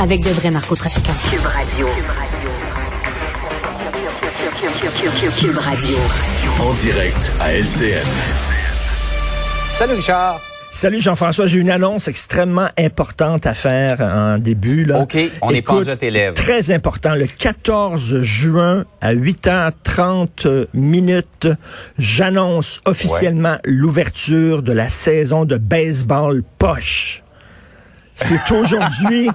Avec de vrais narcotrafiquants. Cube Radio. Cube Radio. En direct à LCN. Salut Richard. Salut Jean-François, j'ai une annonce extrêmement importante à faire en début. Là. OK, on est Écoute, pendu à tes lèvres. Très important, le 14 juin à 8h30 minutes, j'annonce officiellement l'ouverture de la saison de baseball poche. C'est aujourd'hui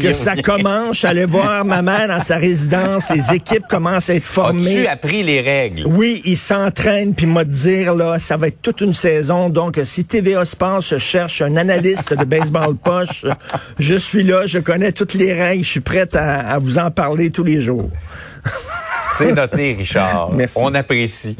que ça commence. J'allais voir ma mère dans sa résidence. Les équipes commencent à être formées. As-tu appris les règles? Oui, ils s'entraînent, puis moi dire, là, ça va être toute une saison. Donc, si TVA Sports cherche un analyste de baseball poche, je suis là, je connais toutes les règles, je suis prête à, à vous en parler tous les jours. C'est noté, Richard. Merci. On apprécie.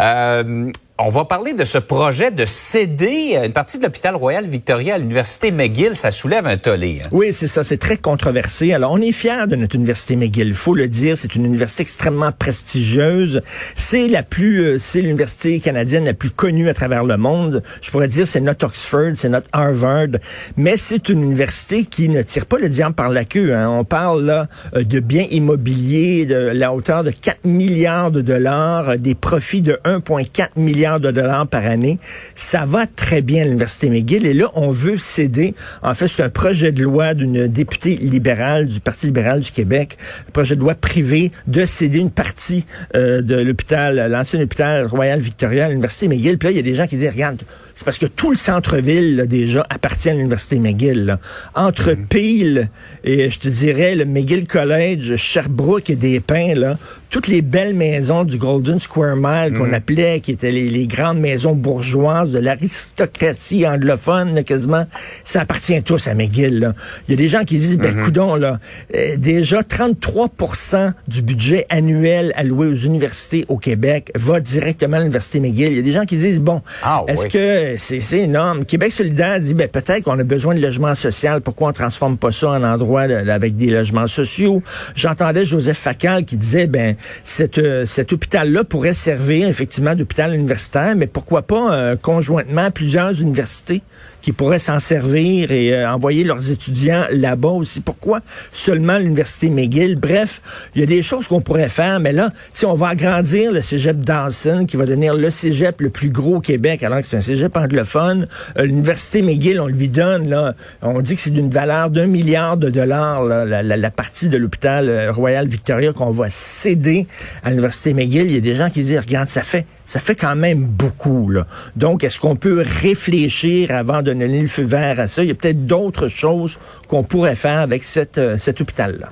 Euh, on va parler de ce projet de céder une partie de l'hôpital Royal Victoria à l'université McGill. Ça soulève un tollé. hein. Oui, c'est ça, c'est très controversé. Alors, on est fiers de notre université McGill, faut le dire, c'est une université extrêmement prestigieuse. C'est la plus, euh, c'est l'université canadienne la plus connue à travers le monde. Je pourrais dire, c'est notre Oxford, c'est notre Harvard, mais c'est une université qui ne tire pas le diable par la queue. hein. On parle là euh, de biens immobiliers de la hauteur de 4 milliards de dollars, euh, des profits de 1,4 milliard de dollars par année. Ça va très bien à l'université McGill et là, on veut céder. En fait, c'est un projet de loi d'une députée libérale du Parti libéral du Québec, un projet de loi privé de céder une partie euh, de l'hôpital, l'ancien hôpital Royal Victoria à l'université McGill. Puis là, il y a des gens qui disent, regarde, c'est parce que tout le centre-ville, déjà, appartient à l'université McGill. là. Entre Peel et, je te dirais, le McGill College, Sherbrooke et des Pins, là, toutes les belles maisons du Golden Square Mile qu'on appelait, qui étaient les, les grandes maisons bourgeoises de l'aristocratie anglophone, là, quasiment, ça appartient tous à McGill. là. Il y a des gens qui disent, ben, coudon, là, euh, déjà 33% du budget annuel alloué aux universités au Québec va directement à l'université McGill. Il y a des gens qui disent, bon, Ah, est-ce oui. que c'est énorme? Québec solidaire dit, ben, peut-être qu'on a besoin de logements sociaux. Pourquoi on transforme pas ça en endroit là, avec des logements sociaux? J'entendais Joseph Facal qui disait, ben, cet, euh, cet hôpital-là pourrait servir effectivement d'hôpital universitaire, mais pourquoi pas euh, conjointement plusieurs universités qui pourraient s'en servir et euh, envoyer leurs étudiants là-bas aussi. Pourquoi seulement l'université McGill? Bref, il y a des choses qu'on pourrait faire, mais là, on va agrandir le cégep Dawson, qui va devenir le cégep le plus gros au Québec, alors que c'est un cégep anglophone. Euh, l'université McGill, on lui donne, là, on dit que c'est d'une valeur d'un milliard de dollars, là, la, la- partie de l'hôpital Royal Victoria qu'on va céder à l'université McGill. Il y a des gens qui disent, regarde, ça fait ça fait quand même beaucoup. Là. Donc, est-ce qu'on peut réfléchir avant de donner le feu vert à ça? Il y a peut-être d'autres choses qu'on pourrait faire avec cette, euh, cet hôpital-là.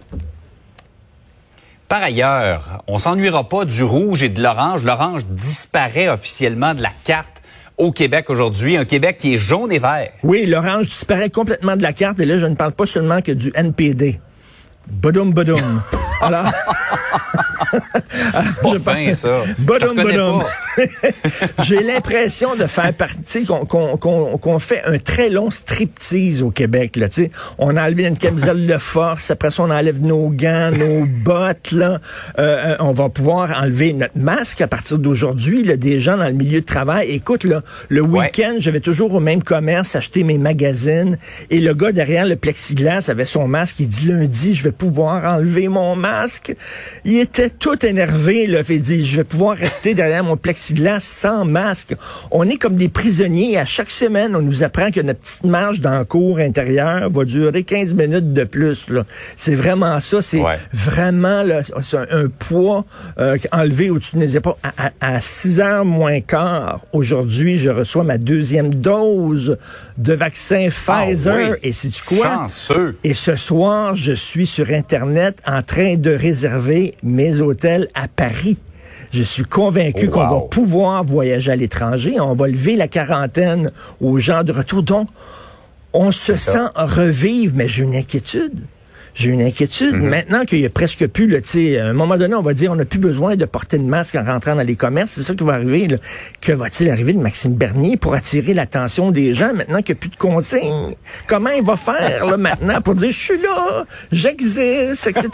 Par ailleurs, on s'ennuiera pas du rouge et de l'orange. L'orange disparaît officiellement de la carte au Québec aujourd'hui. Un Québec qui est jaune et vert. Oui, l'orange disparaît complètement de la carte et là, je ne parle pas seulement que du NPD. Bodoum, bodoum. Alors, Pas Je fin, ça. Bodoum. pas. J'ai l'impression de faire partie, qu'on qu'on- qu'on fait un très long striptease au Québec. Là, tu sais. on a enlevé une camisole de force, après ça on enlève nos gants, nos bottes. Là. Euh, euh, on va pouvoir enlever notre masque à partir d'aujourd'hui. Des gens dans le milieu de travail. Écoute, là, le Ouais. week-end, je vais toujours au même commerce acheter mes magazines et le gars derrière le plexiglas avait son masque. Il dit lundi, je vais pouvoir enlever mon masque. Il était tout énervé. Là, il dit, je vais pouvoir rester derrière mon plexiglas sans masque. On est comme des prisonniers. À chaque semaine, on nous apprend que notre petite marche dans le cours intérieur va durer 15 minutes de plus. là. C'est vraiment ça. C'est Ouais. vraiment là, un, un poids euh, enlevé au-dessus de mes épaules. À, à, à 6 heures moins quart, aujourd'hui, je reçois ma deuxième dose de vaccin Ah Pfizer. oui. Et c'est tu quoi? Chanceux. Et ce soir, je suis sur Internet en train de réserver mes hôtels à Paris. Je suis convaincu Wow. qu'on va pouvoir voyager à l'étranger. On va lever la quarantaine aux gens de retour. Donc, on se sent revivre, mais j'ai une inquiétude. J'ai une inquiétude. Maintenant qu'il y a presque plus, sais, à un moment donné, on va dire, on n'a plus besoin de porter de masque en rentrant dans les commerces. C'est ça qui va arriver. Là. Que va-t-il arriver de Maxime Bernier pour attirer l'attention des gens maintenant qu'il n'y a plus de consignes? Comment il va faire là, maintenant pour dire, je suis là, j'existe, etc.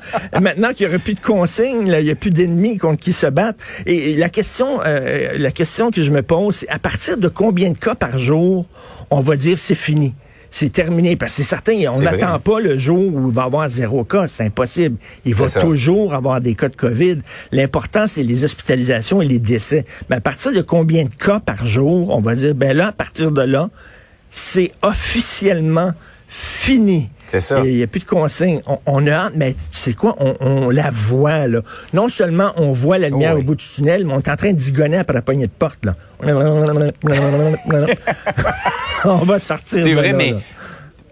maintenant qu'il n'y aura plus de consignes, là, il n'y a plus d'ennemis contre qui se battre. Et, et la question, euh, la question que je me pose, c'est à partir de combien de cas par jour on va dire c'est fini? C'est terminé. Parce que c'est certain, on n'attend pas le jour où il va y avoir zéro cas. C'est impossible. Il va ça. toujours avoir des cas de COVID. L'important, c'est les hospitalisations et les décès. Mais à partir de combien de cas par jour, on va dire, ben là, à partir de là, c'est officiellement fini. C'est ça. Il n'y a plus de consignes. On, on a hâte, mais tu sais quoi, on, on la voit, là. Non seulement on voit la lumière Oui. au bout du tunnel, mais on est en train de digonner après la poignée de porte, là. on va sortir C'est vrai, là, mais là.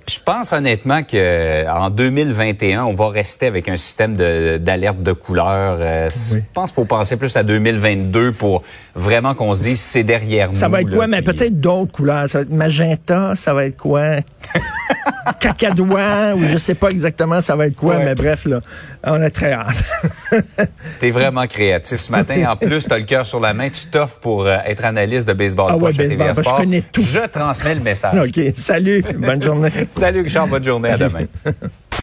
Je pense honnêtement que en 2021, on va rester avec un système de- d'alerte de, couleur. Euh, Je pense qu'il faut penser plus à 2022 pour vraiment qu'on se dise c'est derrière nous. Ça va être là, quoi? Mais puis- peut-être d'autres couleurs. Ça va être magenta, ça va être quoi? Cacadois, ou je sais pas exactement ça va être quoi, Ouais. mais bref, là, on a très hâte. T'es vraiment créatif ce matin. En plus, t'as le cœur sur la main. Tu t'offres pour euh, être analyste de baseball. Ah ouais, baseball, je connais tout. Je transmets le message. OK, salut, bonne journée. Salut Richard, bonne journée. À demain.